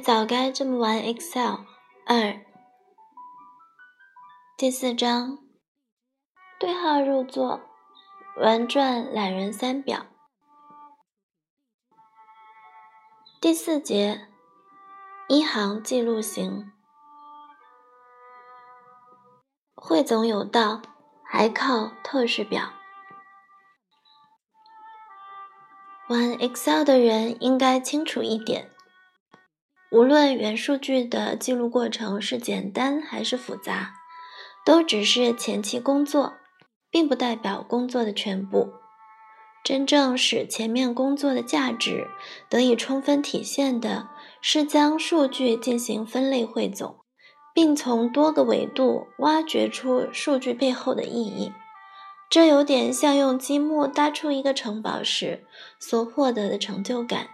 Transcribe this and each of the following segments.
早该这么玩 Excel。二，第四章，对号入座，玩转懒人三表。第四节，一行记录型。汇总有道，还靠透视表。玩 Excel 的人应该清楚一点。无论原数据的记录过程是简单还是复杂，都只是前期工作，并不代表工作的全部。真正使前面工作的价值得以充分体现的，是将数据进行分类汇总，并从多个维度挖掘出数据背后的意义。这有点像用积木搭出一个城堡时所获得的成就感。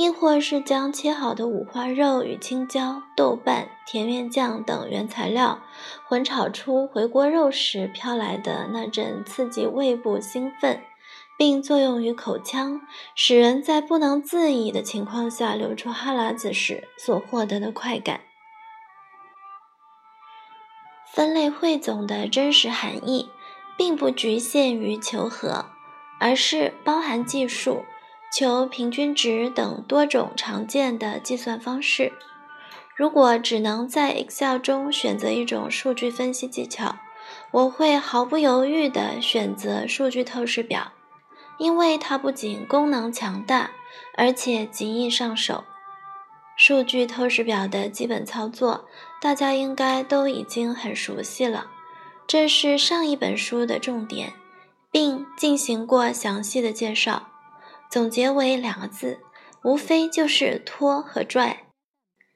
亦或是将切好的五花肉与青椒、豆瓣、甜面酱等原材料混炒出回锅肉时飘来的那阵刺激胃部兴奋，并作用于口腔，使人在不能自已的情况下流出哈喇子时所获得的快感。分类汇总的真实含义，并不局限于求和，而是包含计数。求平均值等多种常见的计算方式。如果只能在 Excel 中选择一种数据分析技巧，我会毫不犹豫地选择数据透视表，因为它不仅功能强大，而且极易上手。数据透视表的基本操作，大家应该都已经很熟悉了。这是上一本书的重点，并进行过详细的介绍。总结为两个字，无非就是拖和拽。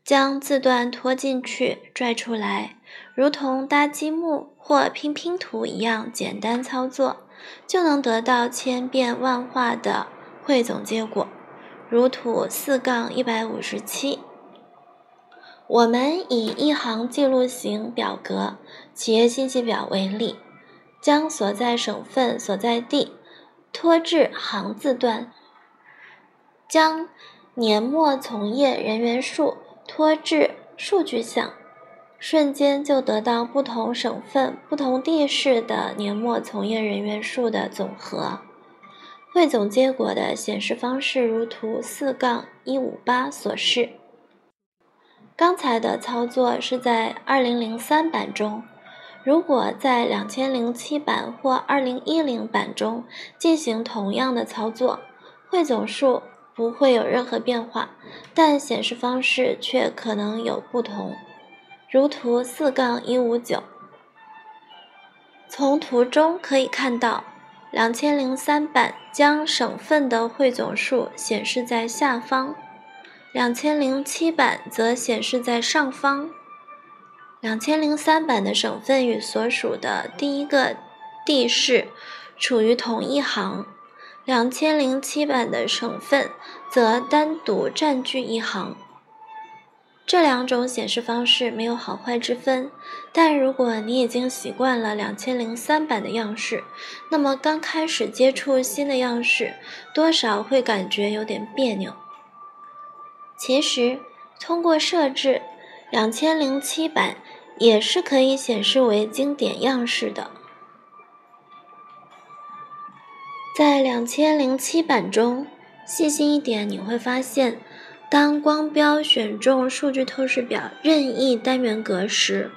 将字段拖进去，拽出来，如同搭积木或拼拼图一样简单操作，就能得到千变万化的汇总结果。如图四杠一百五十七。我们以一行记录型表格企业信息表为例，将所在省份所在地拖至行字段。将年末从业人员数拖至数据项，瞬间就得到不同省份、不同地市的年末从业人员数的总和。汇总结果的显示方式如图四杠一五八所示。刚才的操作是在二零零三版中，如果在两千零七版或二零一零版中进行同样的操作，汇总数。不会有任何变化，但显示方式却可能有不同。如图四杠一五九，从图中可以看到，两千零三版将省份的汇总数显示在下方，两千零七版则显示在上方。两千零三版的省份与所属的第一个地市处于同一行。两千零七版的省份则单独占据一行。这两种显示方式没有好坏之分，但如果你已经习惯了两千零三版的样式，那么刚开始接触新的样式，多少会感觉有点别扭。其实，通过设置，两千零七版也是可以显示为经典样式的。在两千零七版中，细心一点你会发现，当光标选中数据透视表任意单元格时，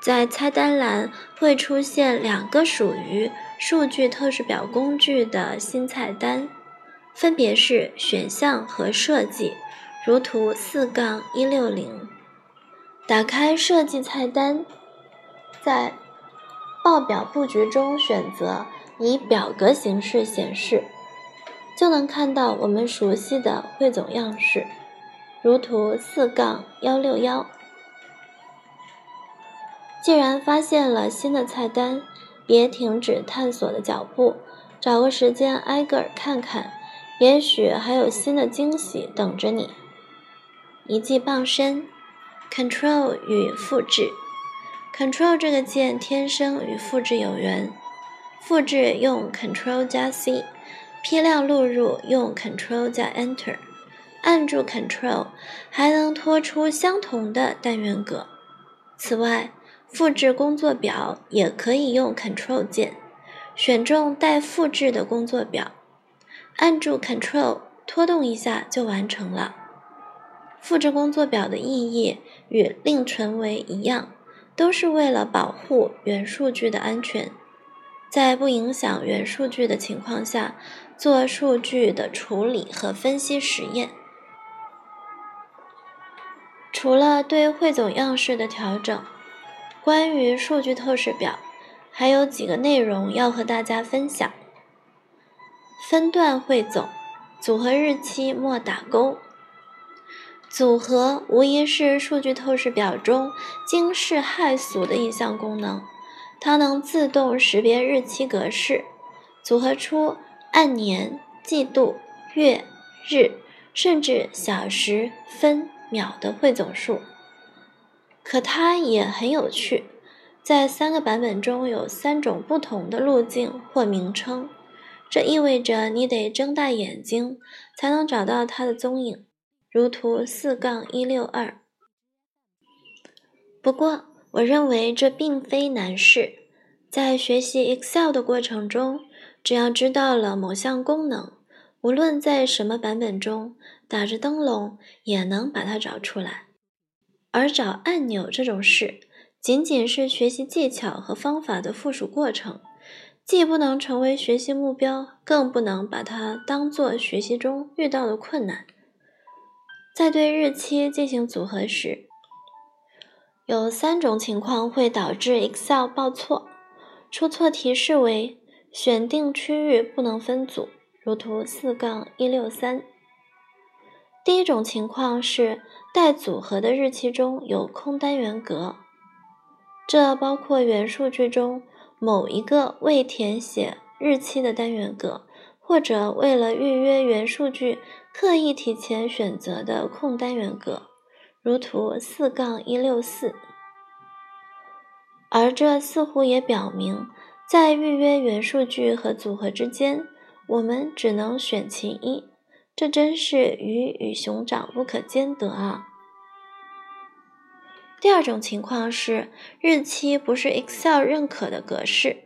在菜单栏会出现两个属于数据透视表工具的新菜单，分别是选项和设计，如图四杠一六零。打开设计菜单，在报表布局中选择。以表格形式显示，就能看到我们熟悉的汇总样式，如图四杠幺六幺。既然发现了新的菜单，别停止探索的脚步，找个时间挨个儿看看，也许还有新的惊喜等着你。一记傍身，Control 与复制，Control 这个键天生与复制有缘。复制用 Ctrl 加 C，批量录入用 Ctrl 加 Enter，按住 Ctrl 还能拖出相同的单元格。此外，复制工作表也可以用 Ctrl 键，选中待复制的工作表，按住 Ctrl 拖动一下就完成了。复制工作表的意义与另存为一样，都是为了保护原数据的安全，在不影响原数据的情况下做数据的处理和分析实验。除了对汇总样式的调整，关于数据透视表还有几个内容要和大家分享：分段汇总，组合日期莫打勾。组合无疑是数据透视表中惊世骇俗的一项功能，它能自动识别日期格式，组合出按年、季度、月、日，甚至小时、分、秒的汇总数。可它也很有趣，在三个版本中有三种不同的路径或名称，这意味着你得睁大眼睛才能找到它的踪影。如图四杠一六二。不过，我认为这并非难事。在学习 Excel 的过程中，只要知道了某项功能，无论在什么版本中打着灯笼，也能把它找出来。而找按钮这种事，仅仅是学习技巧和方法的附属过程，既不能成为学习目标，更不能把它当做学习中遇到的困难。在对日期进行组合时，有三种情况会导致 Excel 报错。出错提示为选定区域不能分组，如图四杠一六三。第一种情况是待组合的日期中有空单元格，这包括原数据中某一个未填写日期的单元格。或者为了预约原数据，刻意提前选择的空单元格，如图四杠一六四。而这似乎也表明，在预约原数据和组合之间，我们只能选其一。这真是鱼与熊掌不可兼得啊！第二种情况是，日期不是 Excel 认可的格式。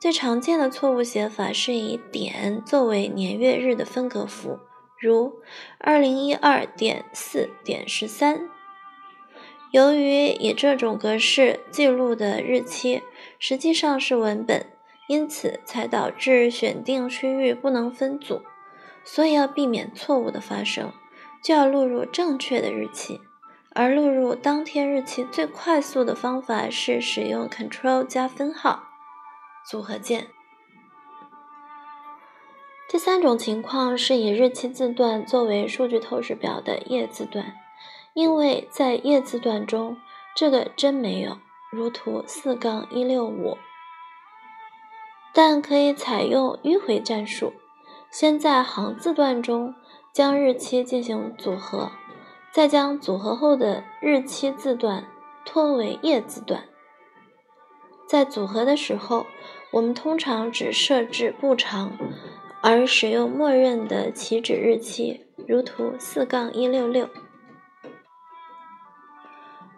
最常见的错误写法是以点作为年月日的分隔符，如二零一二点四点十三。由于以这种格式记录的日期实际上是文本，因此才导致选定区域不能分组。所以要避免错误的发生，就要录入正确的日期。而录入当天日期最快速的方法是使用 Ctrl 加分号。组合键。第三种情况是以日期字段作为数据透视表的页字段，因为在页字段中这个真没有，如图四杠一六五。但可以采用迂回战术，先在行字段中将日期进行组合，再将组合后的日期字段拖为页字段。在组合的时候。我们通常只设置不长，而使用默认的起止日期，如图四杠一六六。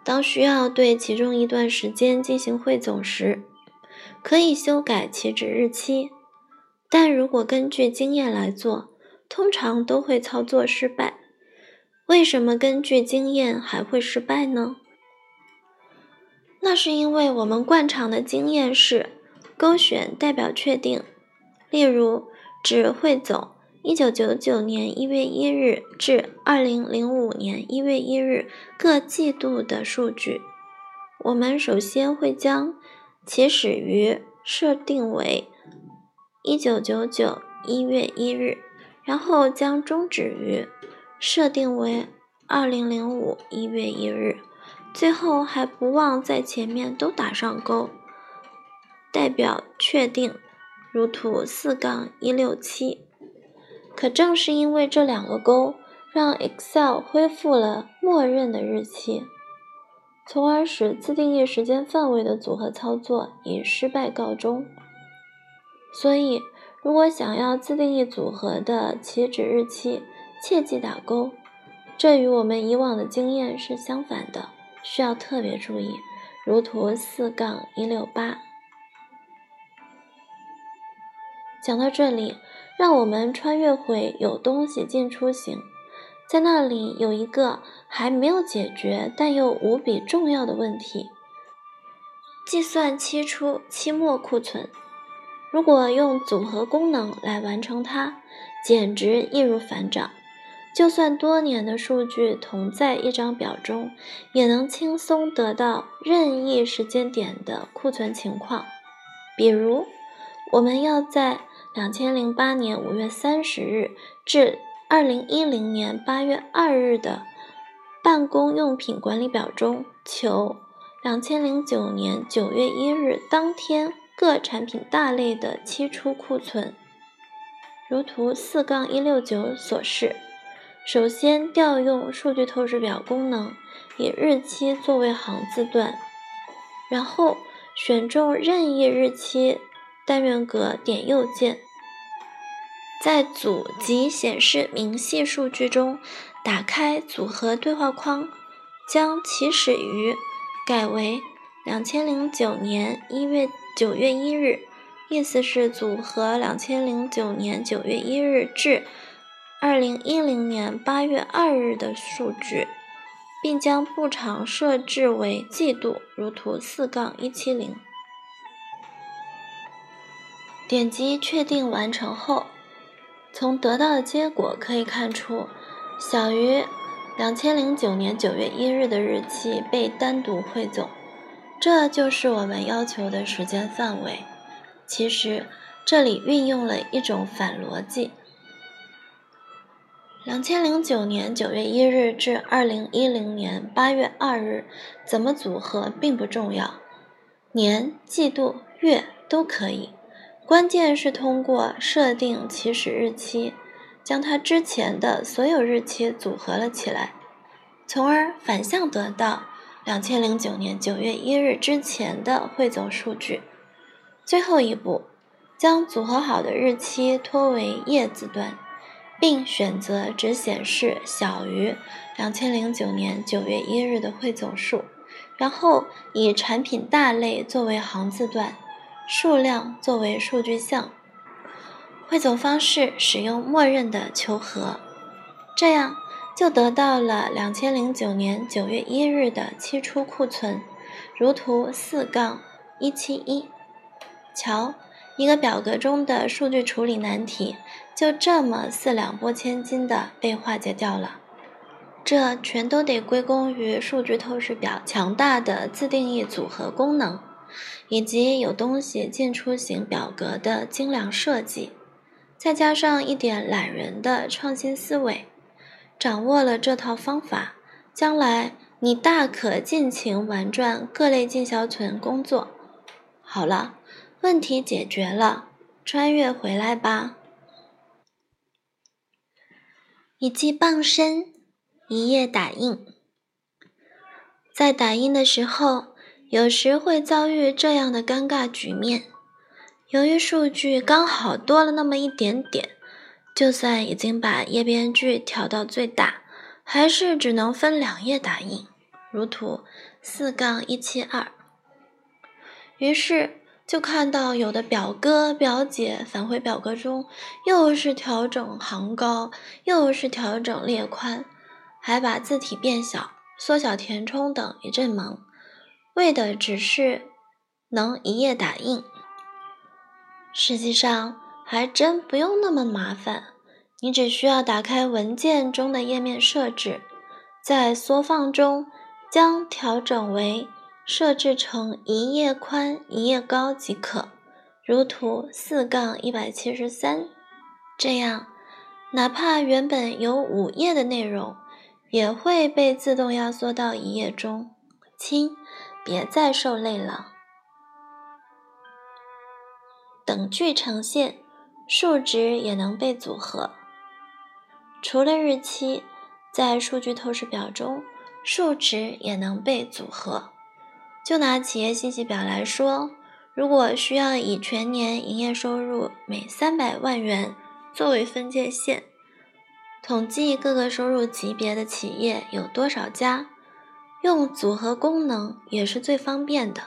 当需要对其中一段时间进行汇总时，可以修改起止日期。但如果根据经验来做，通常都会操作失败。为什么根据经验还会失败呢？那是因为我们惯常的经验是。勾选代表确定，例如只汇总一九九九年一月一日至二零零五年一月一日各季度的数据。我们首先会将起始于设定为一九九九一月一日，然后将终止于设定为二零零五一月一日，最后还不忘在前面都打上勾。代表确定，如图四杠一六七。可正是因为这两个勾，让 Excel 恢复了默认的日期，从而使自定义时间范围的组合操作以失败告终。所以，如果想要自定义组合的起止日期，切记打勾，这与我们以往的经验是相反的，需要特别注意。如图四杠一六八。讲到这里，让我们穿越回有东西进出行，在那里有一个还没有解决但又无比重要的问题：计算期初、期末库存。如果用组合功能来完成它，简直易如反掌。就算多年的数据同在一张表中，也能轻松得到任意时间点的库存情况。比如，我们要在两千零八年五月三十日至二零一零年八月二日的办公用品管理表中求两千零九年九月一日当天各产品大类的期初库存，如图四杠一六九所示。首先调用数据透视表功能，以日期作为行字段，然后选中任意日期单元格，点右键，在组及显示明细数据中打开组合对话框，将起始于改为两千零九年一月九月一日，意思是组合两千零九年九月一日至。二零一零年八月二日的数据，并将步长设置为季度，如图四杠一七零。点击确定完成后，从得到的结果可以看出，小于两千零九年九月一日的日期被单独汇总，这就是我们要求的时间范围。其实这里运用了一种反逻辑。两千零九年九月一日至二零一零年八月二日，怎么组合并不重要，年、季度、月都可以，关键是通过设定起始日期，将它之前的所有日期组合了起来，从而反向得到两千零九年九月一日之前的汇总数据。最后一步，将组合好的日期拖为叶字段。并选择只显示小于两千零九年九月一日的汇总数，然后以产品大类作为行字段，数量作为数据项。汇总方式使用默认的求和，这样就得到了两千零九年九月一日的期初库存，如图四杠一七一。瞧。一个表格中的数据处理难题，就这么四两拨千斤的被化解掉了。这全都得归功于数据透视表强大的自定义组合功能，以及有东西进出型表格的精良设计，再加上一点懒人的创新思维。掌握了这套方法，将来你大可尽情玩转各类进销存工作。好了。问题解决了，穿越回来吧。一记傍身，一页打印。在打印的时候，有时会遭遇这样的尴尬局面：由于数据刚好多了那么一点点，就算已经把页边距调到最大，还是只能分两页打印，如图四杠一七二。于是。就看到有的表哥表姐返回表格中，又是调整行高，又是调整列宽，还把字体变小、缩小填充等一阵忙，为的只是能一页打印。实际上还真不用那么麻烦，你只需要打开文件中的页面设置，在缩放中将调整为。设置成一页宽一页高即可，如图四杠一百七十三。这样，哪怕原本有五页的内容，也会被自动压缩到一页中。亲，别再受累了。等距呈现，数值也能被组合。除了日期，在数据透视表中，数值也能被组合。就拿企业信息表来说，如果需要以全年营业收入每三百万元作为分界线，统计各个收入级别的企业有多少家，用组合功能也是最方便的。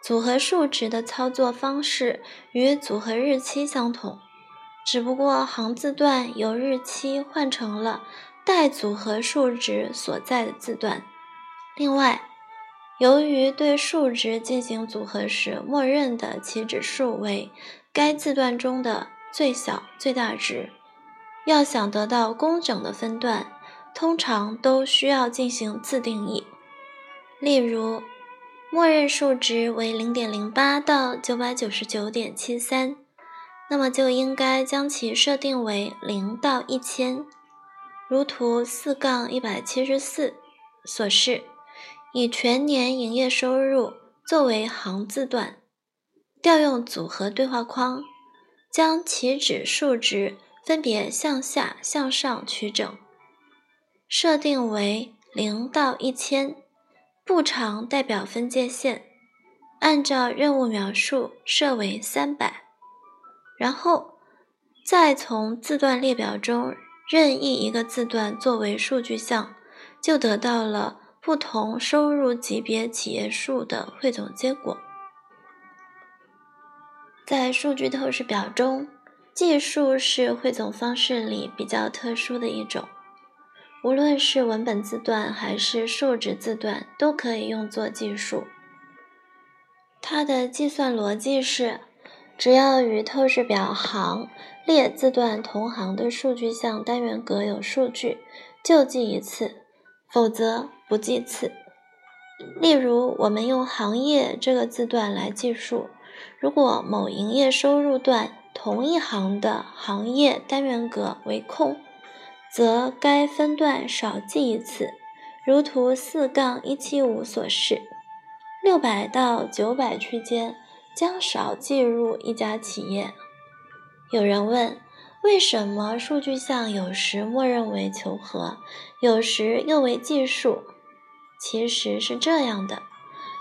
组合数值的操作方式与组合日期相同，只不过行字段由日期换成了带组合数值所在的字段。另外，由于对数值进行组合时，默认的起止数为该字段中的最小最大值，要想得到工整的分段，通常都需要进行自定义。例如。默认数值为零点零八到九百九十九点七三，那么就应该将其设定为零到一千，如图四杠一百七十四所示，以全年营业收入作为行字段，调用组合对话框，将起止数值分别向下、向上取整，设定为零到一千。步长代表分界线，按照任务描述设为三百，然后再从字段列表中任意一个字段作为数据项，就得到了不同收入级别企业数的汇总结果。在数据透视表中，计数是汇总方式里比较特殊的一种。无论是文本字段还是数值字段，都可以用作计数。它的计算逻辑是：只要与透视表行列字段同行的数据项单元格有数据，就记一次，否则不记次。例如，我们用行业这个字段来计数，如果某营业收入段同一行的行业单元格为空。则该分段少记一次，如图四杠一七五所示，六百到九百区间将少计入一家企业。有人问，为什么数据项有时默认为求和，有时又为计数？其实是这样的：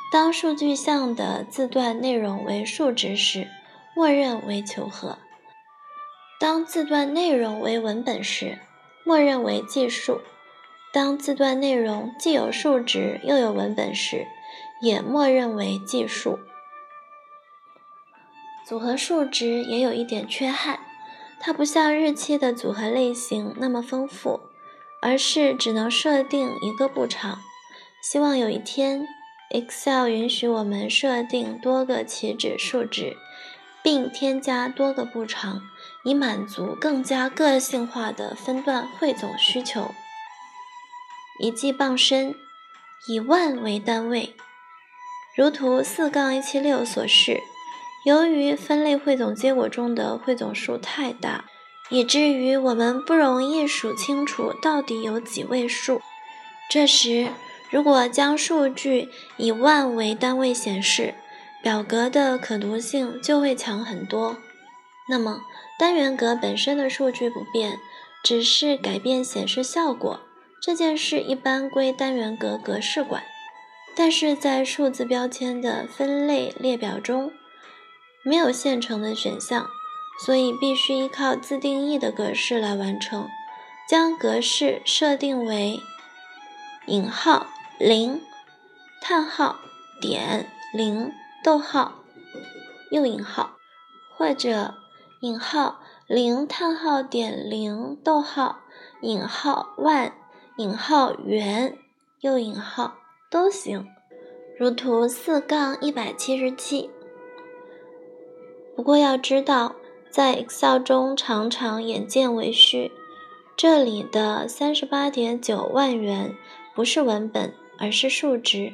当数据项的字段内容为数值时，默认为求和；当字段内容为文本时，默认为计数。当字段内容既有数值又有文本时，也默认为计数。组合数值也有一点缺憾，它不像日期的组合类型那么丰富，而是只能设定一个步长。希望有一天，Excel 允许我们设定多个起止数值，并添加多个步长。以满足更加个性化的分段汇总需求。一计傍身，以万为单位，如图四杠一七六所示。由于分类汇总结果中的汇总数太大，以至于我们不容易数清楚到底有几位数。这时，如果将数据以万为单位显示，表格的可读性就会强很多。那么，单元格本身的数据不变，只是改变显示效果。这件事一般归单元格格式管，但是在数字标签的分类列表中没有现成的选项，所以必须依靠自定义的格式来完成。将格式设定为引号零叹号点零逗号右引号，或者。引号零叹号点零逗号引号万引号元右引号都行，如图四杠一百七十七。不过要知道，在 Excel 中常常眼见为虚，这里的三十八点九万元不是文本，而是数值，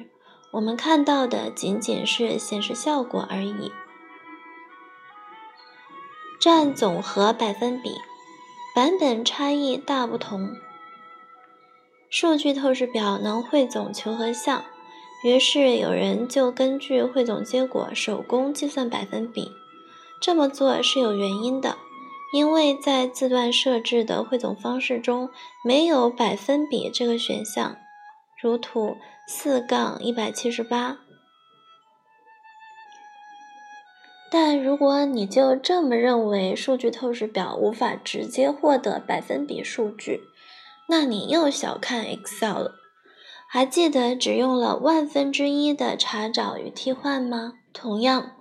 我们看到的仅仅是显示效果而已。占总和百分比，版本差异大不同。数据透视表能汇总求和项，于是有人就根据汇总结果手工计算百分比。这么做是有原因的，因为在字段设置的汇总方式中没有百分比这个选项，如图四杠一百七十八。但如果你就这么认为数据透视表无法直接获得百分比数据，那你又小看 Excel 了。还记得只用了万分之一的查找与替换吗？同样，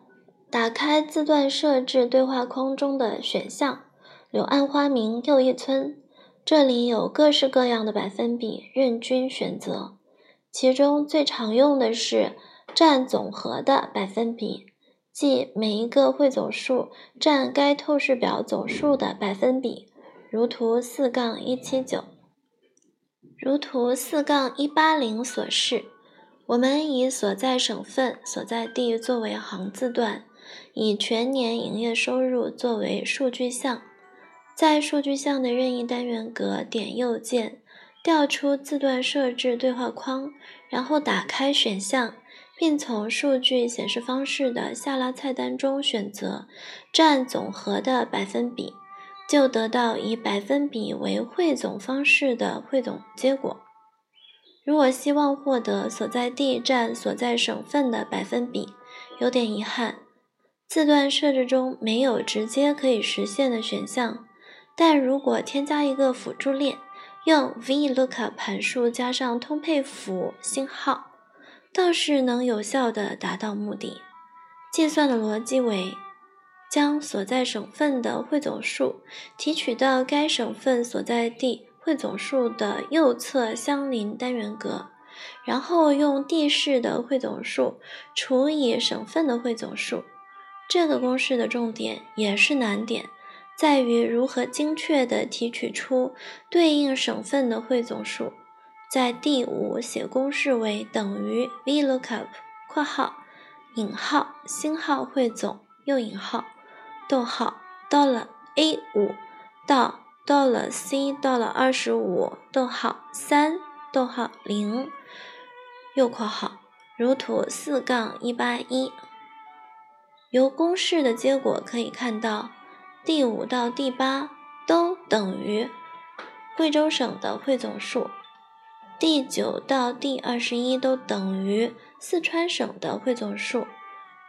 打开字段设置对话框中的选项“柳暗花明又一村”，这里有各式各样的百分比任君选择，其中最常用的是占总和的百分比。即每一个汇总数占该透视表总数的百分比，如图四杠一七九，如图四杠一八零所示。我们以所在省份、所在地作为行字段，以全年营业收入作为数据项，在数据项的任意单元格点右键，调出字段设置对话框，然后打开选项。并从数据显示方式的下拉菜单中选择占总和的百分比，就得到以百分比为汇总方式的汇总结果。如果希望获得所在地占所在省份的百分比，有点遗憾，字段设置中没有直接可以实现的选项。但如果添加一个辅助链，用 VLOOKUP 函数加上通配符星号。倒是能有效地达到目的。计算的逻辑为：将所在省份的汇总数提取到该省份所在地汇总数的右侧相邻单元格，然后用地市的汇总数除以省份的汇总数。这个公式的重点也是难点，在于如何精确地提取出对应省份的汇总数。在第五写公式为等于 VLOOKUP（ 括号引号星号汇总右引号逗号到了 A 五到到了 C 到了二十五逗号三逗号零右括号如图四杠一八一）。由公式的结果可以看到，第五到第八都等于贵州省的汇总数。第九到第二十一都等于四川省的汇总数。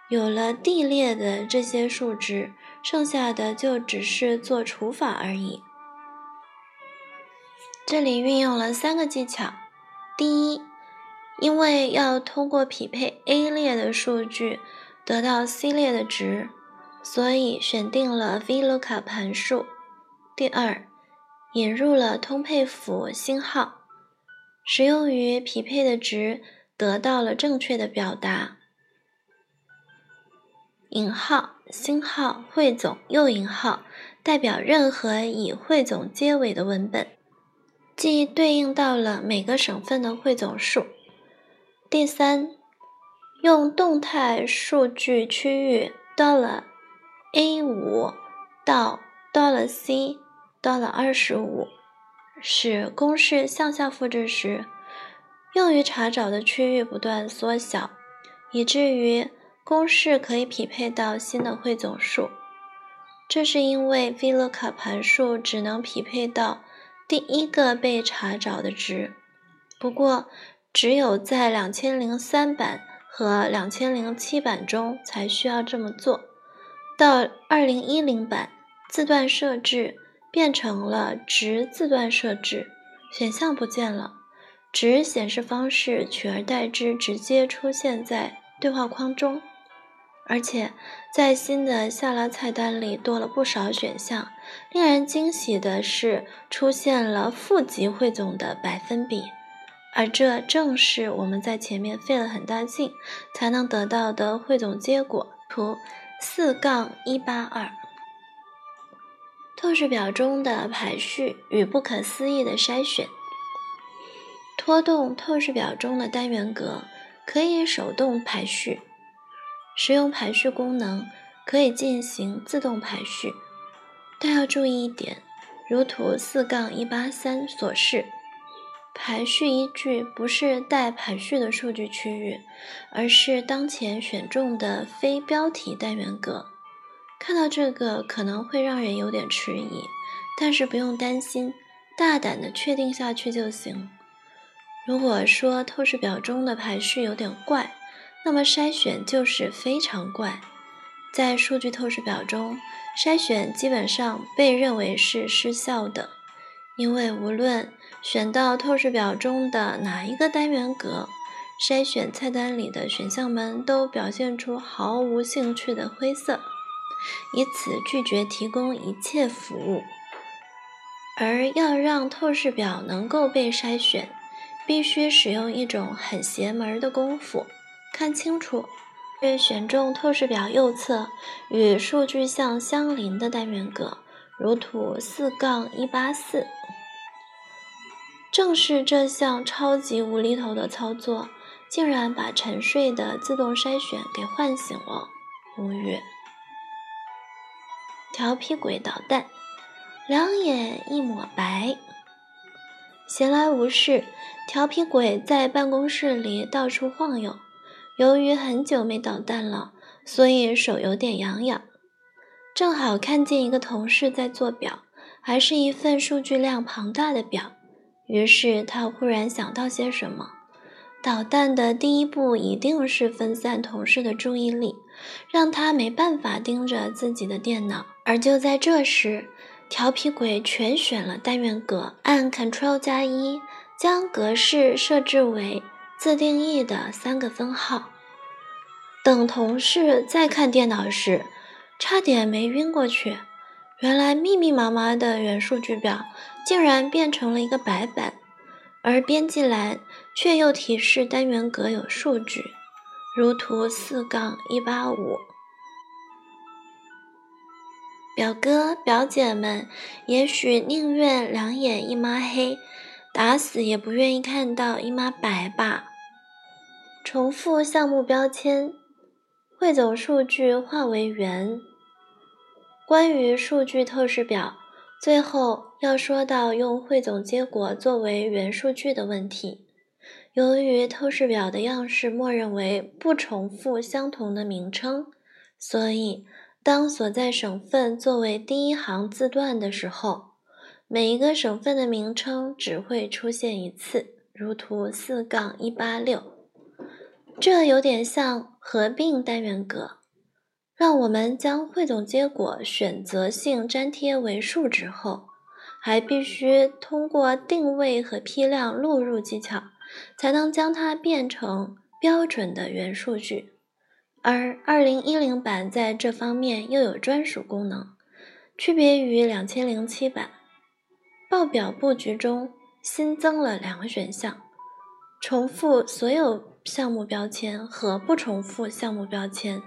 有了地列的这些数值，剩下的就只是做除法而已。这里运用了三个技巧：第一，因为要通过匹配 A 列的数据得到 C 列的值，所以选定了 VLOOKUP 函数；第二，引入了通配符星号。使用于匹配的值得到了正确的表达。引号、星号、汇总右引号代表任何以汇总结尾的文本，即对应到了每个省份的汇总数。第三，用动态数据区域到了 A 五到到了 C 到了二十五。使公式向下复制时，用于查找的区域不断缩小，以至于公式可以匹配到新的汇总数。这是因为 VLOOKUP 函数只能匹配到第一个被查找的值。不过，只有在2003版和2007版中才需要这么做。到2010版，字段设置。变成了值字段设置，选项不见了，值显示方式取而代之，直接出现在对话框中。而且在新的下拉菜单里多了不少选项。令人惊喜的是，出现了负极汇总的百分比，而这正是我们在前面费了很大劲才能得到的汇总结果。图四杠一八二。透视表中的排序与不可思议的筛选。拖动透视表中的单元格可以手动排序，使用排序功能可以进行自动排序，但要注意一点，如图四杠一八三所示，排序依据不是待排序的数据区域，而是当前选中的非标题单元格。看到这个可能会让人有点迟疑，但是不用担心，大胆的确定下去就行。如果说透视表中的排序有点怪，那么筛选就是非常怪。在数据透视表中，筛选基本上被认为是失效的，因为无论选到透视表中的哪一个单元格，筛选菜单里的选项们都表现出毫无兴趣的灰色，以此拒绝提供一切服务。而要让透视表能够被筛选，必须使用一种很邪门的功夫，看清楚。被选中透视表右侧与数据项相邻的单元格，如图四杠一八四。正是这项超级无厘头的操作，竟然把沉睡的自动筛选给唤醒了。无语。调皮鬼捣蛋，两眼一抹白。闲来无事，调皮鬼在办公室里到处晃悠。由于很久没捣蛋了，所以手有点痒痒。正好看见一个同事在做表，还是一份数据量庞大的表。于是他忽然想到些什么。捣蛋的第一步一定是分散同事的注意力，让他没办法盯着自己的电脑。而就在这时，调皮鬼全选了单元格，按 Ctrl 加一，将格式设置为。自定义的三个分号。等同事再看电脑时，差点没晕过去。原来密密麻麻的元数据表竟然变成了一个白板，而编辑栏却又提示单元格有数据，如图四杠一八五。表哥表姐们也许宁愿两眼一抹黑。打死也不愿意看到一抹白吧。重复项目标签，汇总数据化为圆。关于数据透视表，最后要说到用汇总结果作为元数据的问题。由于透视表的样式默认为不重复相同的名称，所以当所在省份作为第一行字段的时候。每一个省份的名称只会出现一次，如图四杠一八六。这有点像合并单元格，让我们将汇总结果选择性粘贴为数值后，还必须通过定位和批量录入技巧，才能将它变成标准的元数据。而二零一零版在这方面又有专属功能，区别于两千零七版。报表布局中新增了两个选项：重复所有项目标签和不重复项目标签。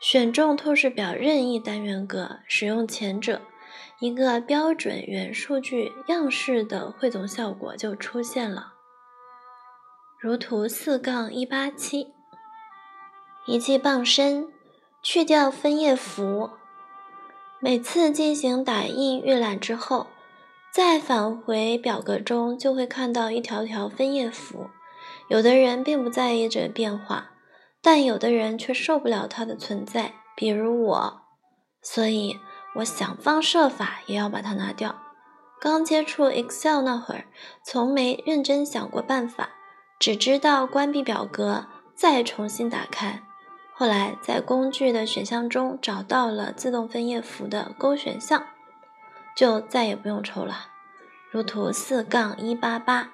选中透视表任意单元格，使用前者，一个标准元数据样式的汇总效果就出现了，如图四杠一八七。一记傍身，去掉分页符。每次进行打印预览之后。再返回表格中，就会看到一条条分页符。有的人并不在意这变化，但有的人却受不了它的存在，比如我。所以，我想方设法也要把它拿掉。刚接触 Excel 那会儿，从没认真想过办法，只知道关闭表格，再重新打开。后来在工具的选项中找到了自动分页符的勾选项。就再也不用抽了，如图四杠一八八。